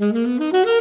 Thank you.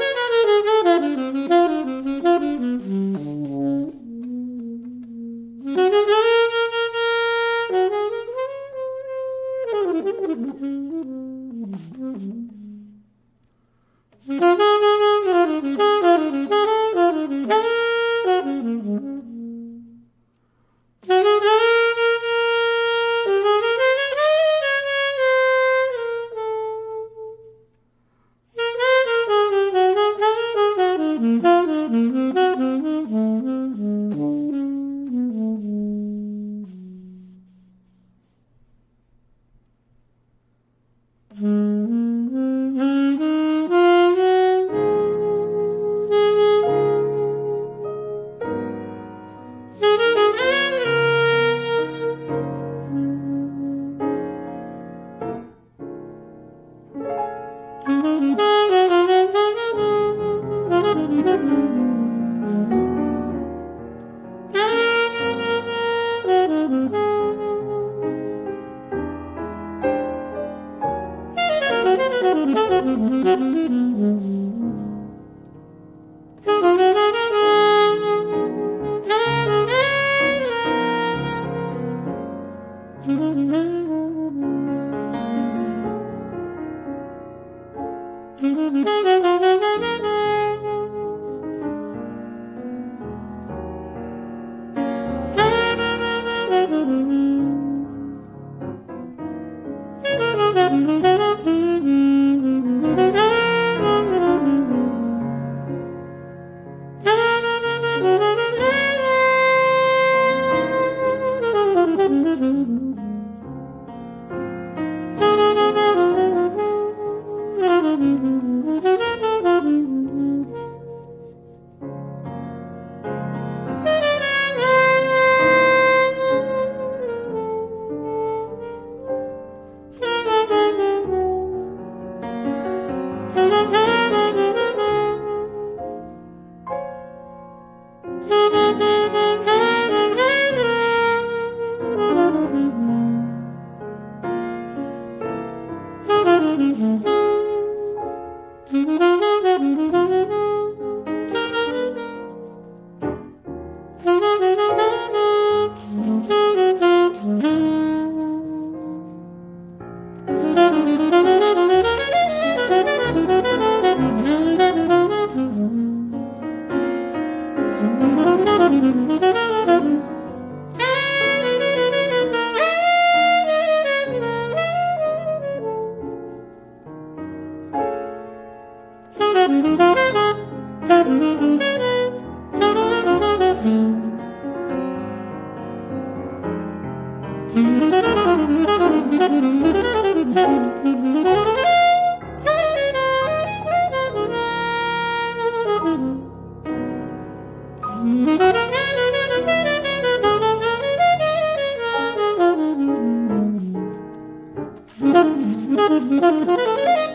Thank you.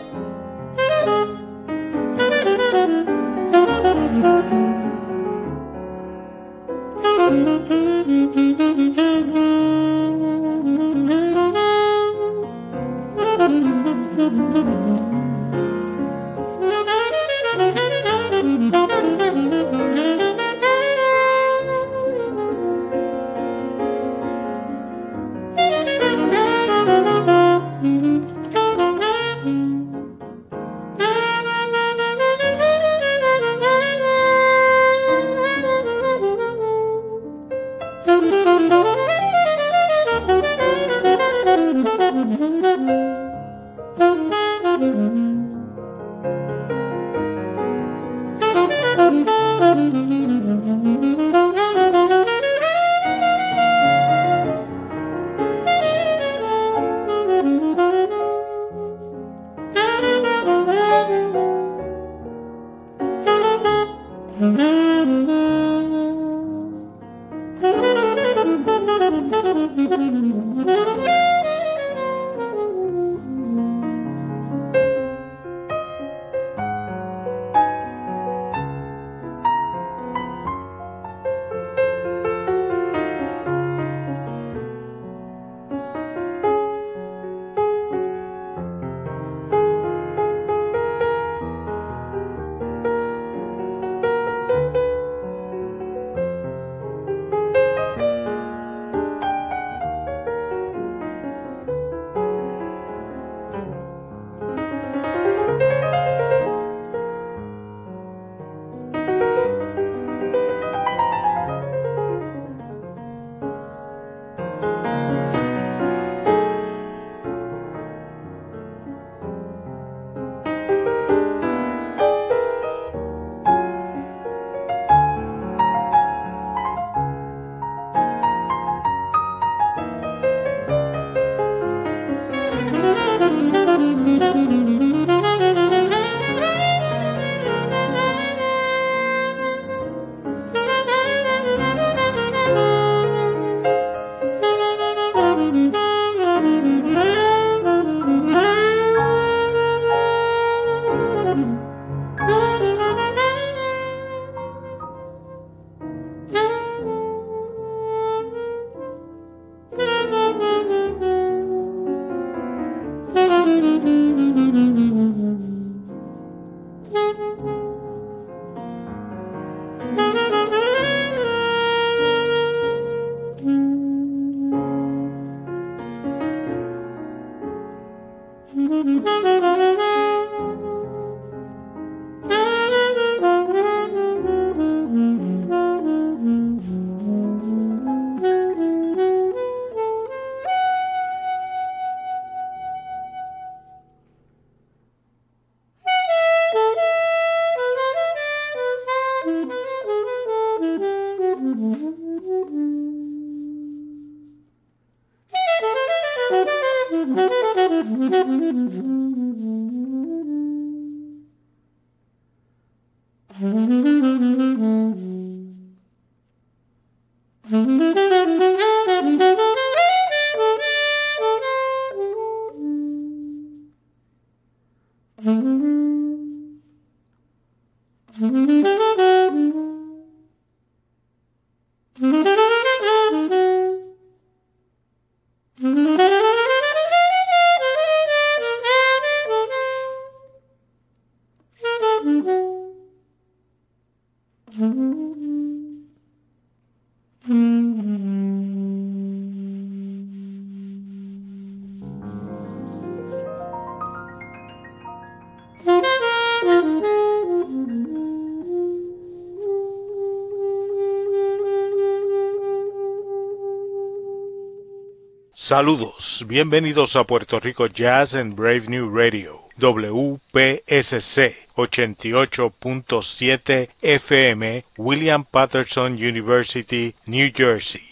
Saludos, bienvenidos a Puerto Rico Jazz en Brave New Radio, WPSC 88.7 FM, William Patterson University, New Jersey.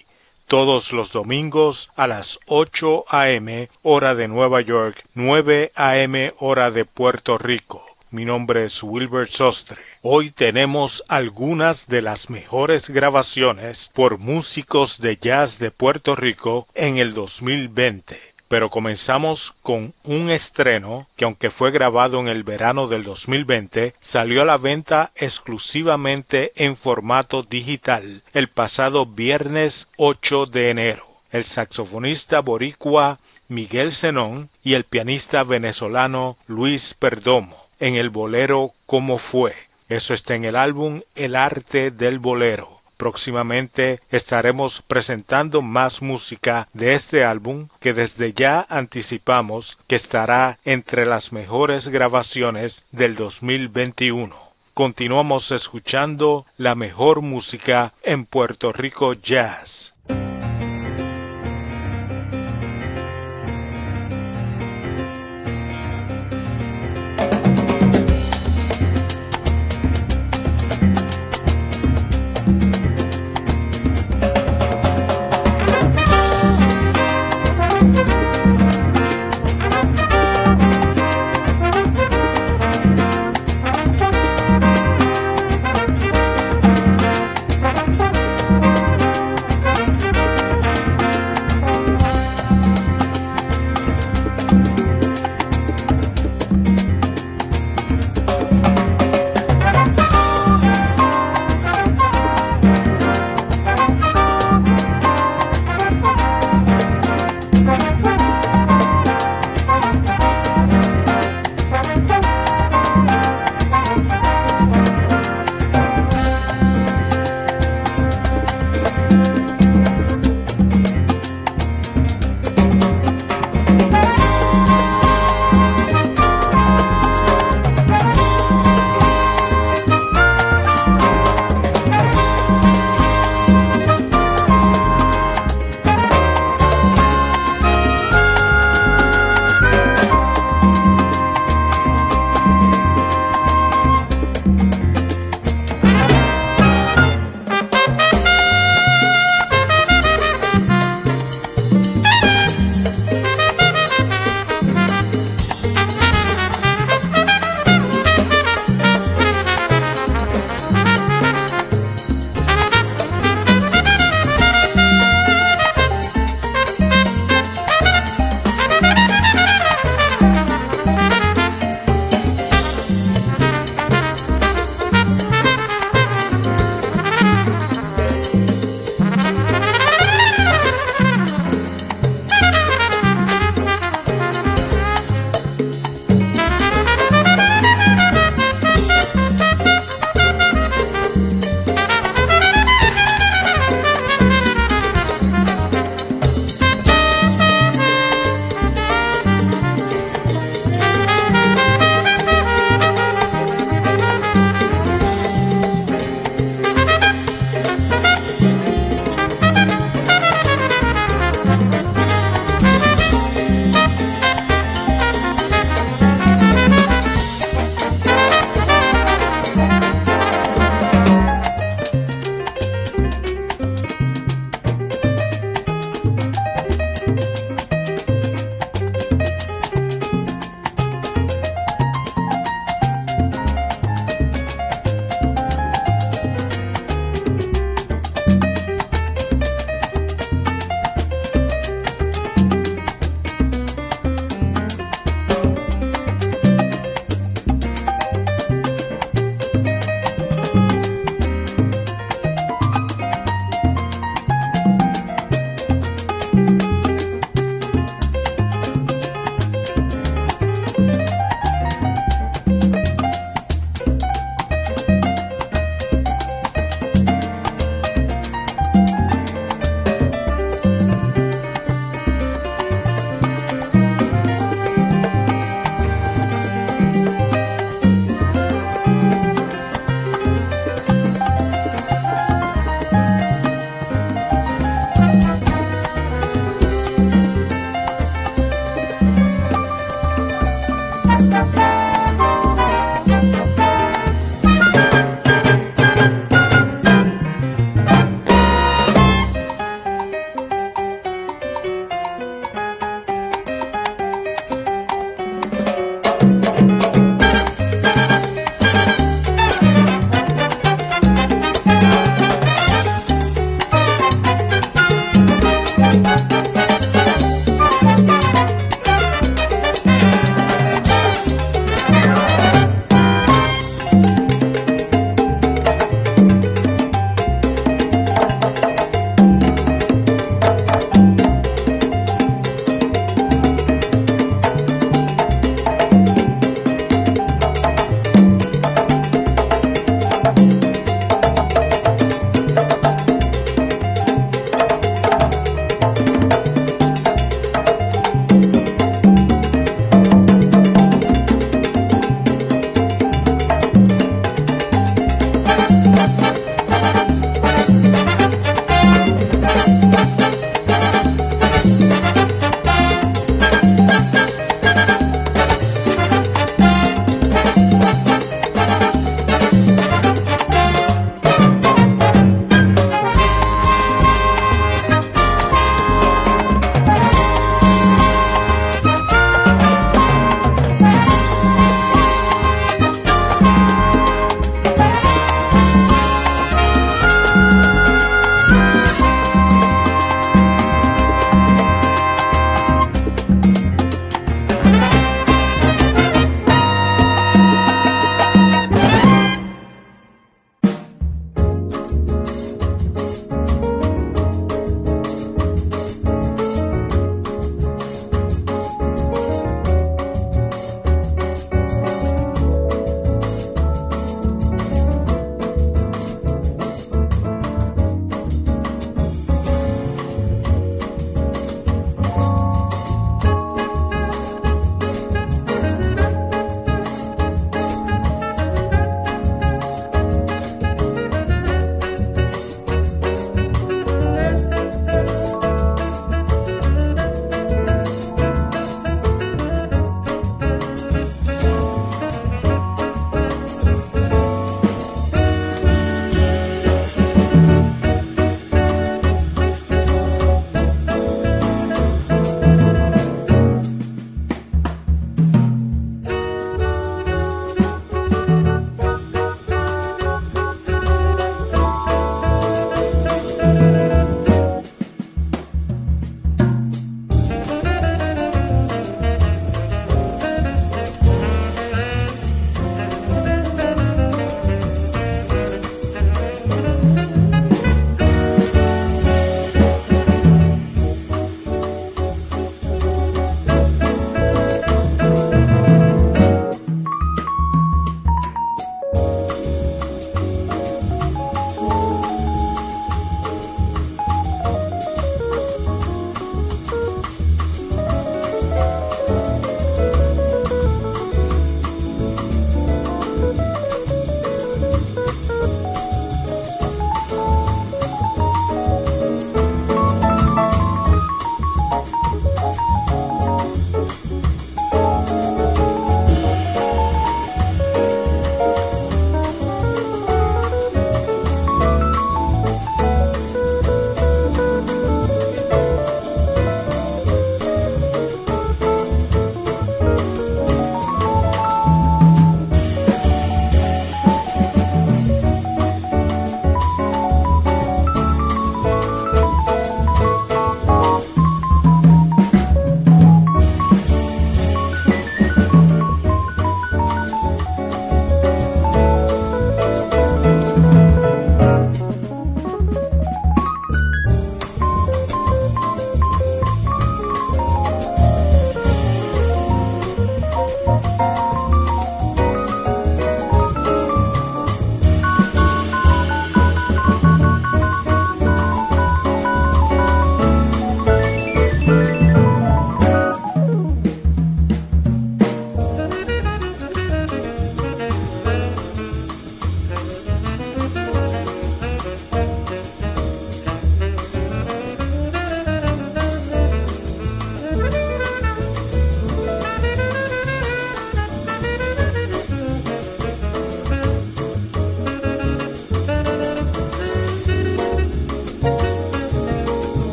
Todos los domingos a las 8 a.m. hora de Nueva York, 9 a.m. hora de Puerto Rico. Mi nombre es Wilbert Sostre. Hoy tenemos algunas de las mejores grabaciones por músicos de jazz de Puerto Rico en el 2020. Pero comenzamos con un estreno que aunque fue grabado en el verano del 2020, salió a la venta exclusivamente en formato digital el pasado viernes 8 de enero. El saxofonista boricua Miguel Zenón y el pianista venezolano Luis Perdomo en el bolero Como fue. Eso está en el álbum El arte del bolero. Próximamente estaremos presentando más música de este álbum que desde ya anticipamos que estará entre las mejores grabaciones del 2021. Continuamos escuchando la mejor música en Puerto Rico Jazz.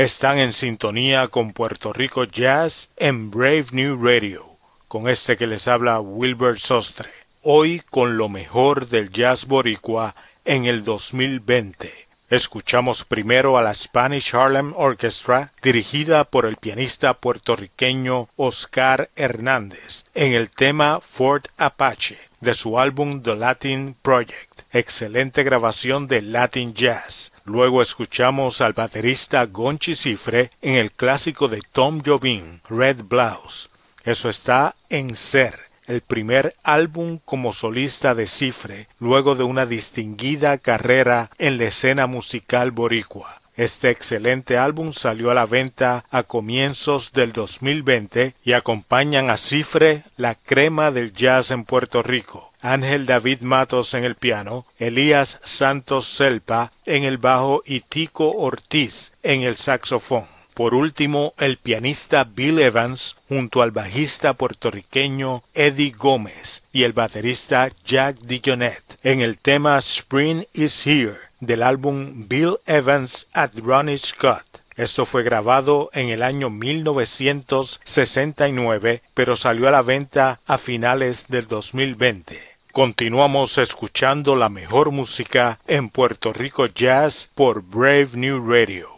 Están en sintonía con Puerto Rico Jazz en Brave New Radio, con este que les habla Wilbur Sostre, hoy con lo mejor del jazz boricua en el 2020. Escuchamos primero a la Spanish Harlem Orchestra, dirigida por el pianista puertorriqueño Oscar Hernández, en el tema Fort Apache de su álbum The Latin Project, excelente grabación de Latin Jazz. Luego escuchamos al baterista Gonchi Cifre en el clásico de Tom Jobim, Red Blouse. Eso está en Ser, el primer álbum como solista de Cifre, luego de una distinguida carrera en la escena musical boricua. Este excelente álbum salió a la venta a comienzos del 2020 y acompañan a Cifre, la crema del jazz en Puerto Rico. Ángel David Matos en el piano, Elías Santos Selpa en el bajo y Tico Ortiz en el saxofón. Por último, el pianista Bill Evans junto al bajista puertorriqueño Eddie Gómez y el baterista Jack Dijonet en el tema Spring is Here del álbum Bill Evans at Ronnie Scott. Esto fue grabado en el año 1969, pero salió a la venta a finales del 2020. Continuamos escuchando la mejor música en Puerto Rico Jazz por Brave New Radio.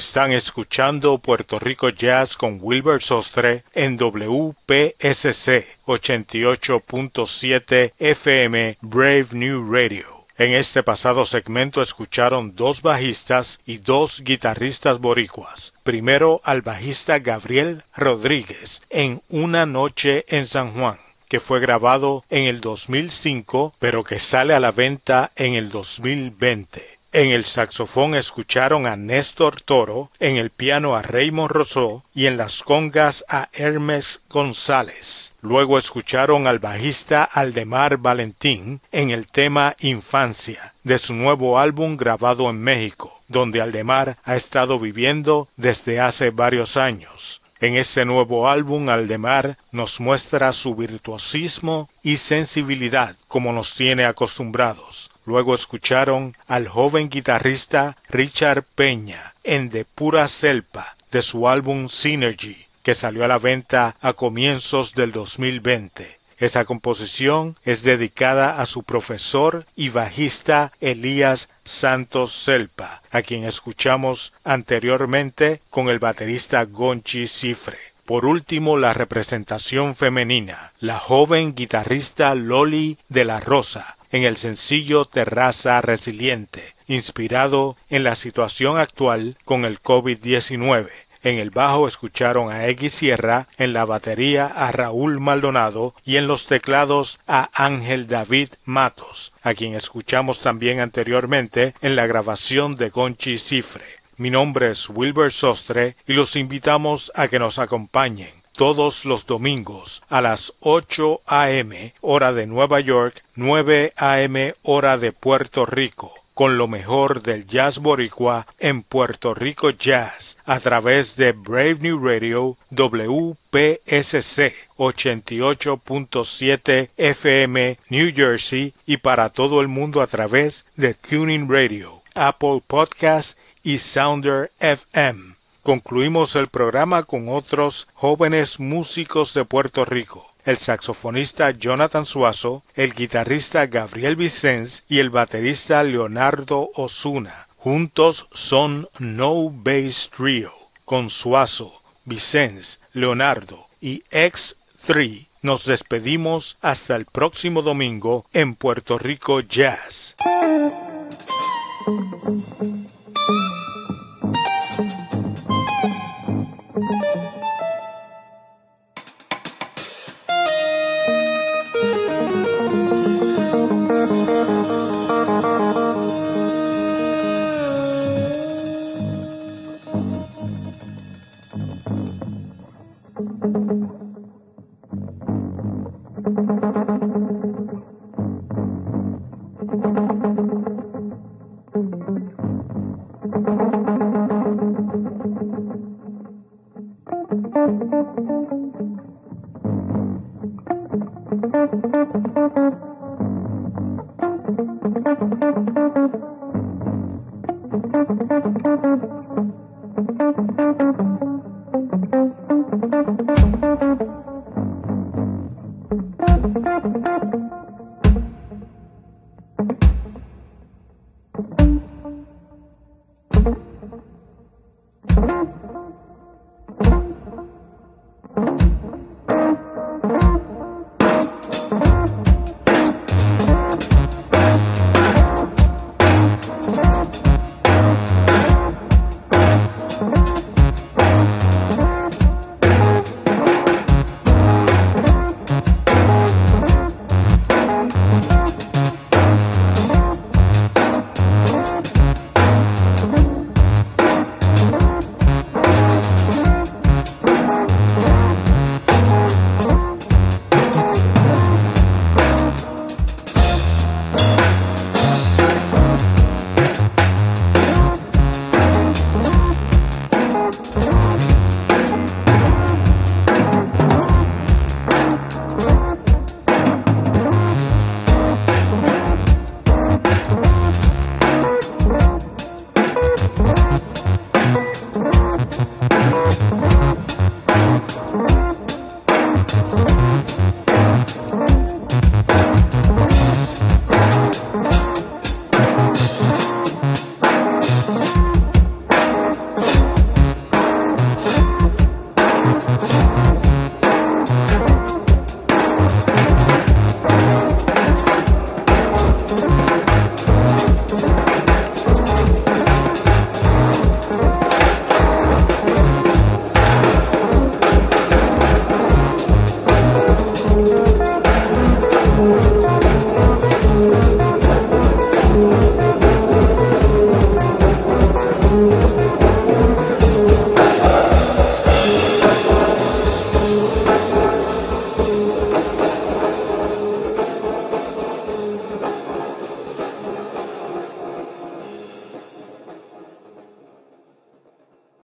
Están escuchando Puerto Rico Jazz con Wilbur Sostre en WPSC 88.7 FM Brave New Radio. En este pasado segmento escucharon dos bajistas y dos guitarristas boricuas. Primero al bajista Gabriel Rodríguez en Una noche en San Juan que fue grabado en el 2005 pero que sale a la venta en el 2020. En el saxofón escucharon a Néstor Toro, en el piano a Raymond Rousseau y en las congas a Hermes González. Luego escucharon al bajista Aldemar Valentín en el tema Infancia de su nuevo álbum grabado en México, donde Aldemar ha estado viviendo desde hace varios años. En este nuevo álbum Aldemar nos muestra su virtuosismo y sensibilidad como nos tiene acostumbrados Luego escucharon al joven guitarrista Richard Peña en De Pura Selpa de su álbum Synergy, que salió a la venta a comienzos del 2020. Esa composición es dedicada a su profesor y bajista Elías Santos Selpa, a quien escuchamos anteriormente con el baterista Gonchi Cifre. Por último, la representación femenina, la joven guitarrista Loli de la Rosa, en el sencillo Terraza Resiliente, inspirado en la situación actual con el COVID-19. En el bajo escucharon a X Sierra, en la batería a Raúl Maldonado y en los teclados a Ángel David Matos, a quien escuchamos también anteriormente en la grabación de Gonchi Cifre. Mi nombre es Wilber Sostre y los invitamos a que nos acompañen todos los domingos a las 8 a.m. hora de Nueva York, 9 a.m. hora de Puerto Rico con lo mejor del jazz boricua en Puerto Rico Jazz a través de Brave New Radio WPSC 88.7 FM New Jersey y para todo el mundo a través de Tuning Radio, Apple Podcast y Sounder FM. Concluimos el programa con otros jóvenes músicos de Puerto Rico el saxofonista Jonathan Suazo, el guitarrista Gabriel Vicens y el baterista Leonardo Osuna. Juntos son No Bass Trio. Con Suazo, Vicens, Leonardo y X3 nos despedimos hasta el próximo domingo en Puerto Rico Jazz.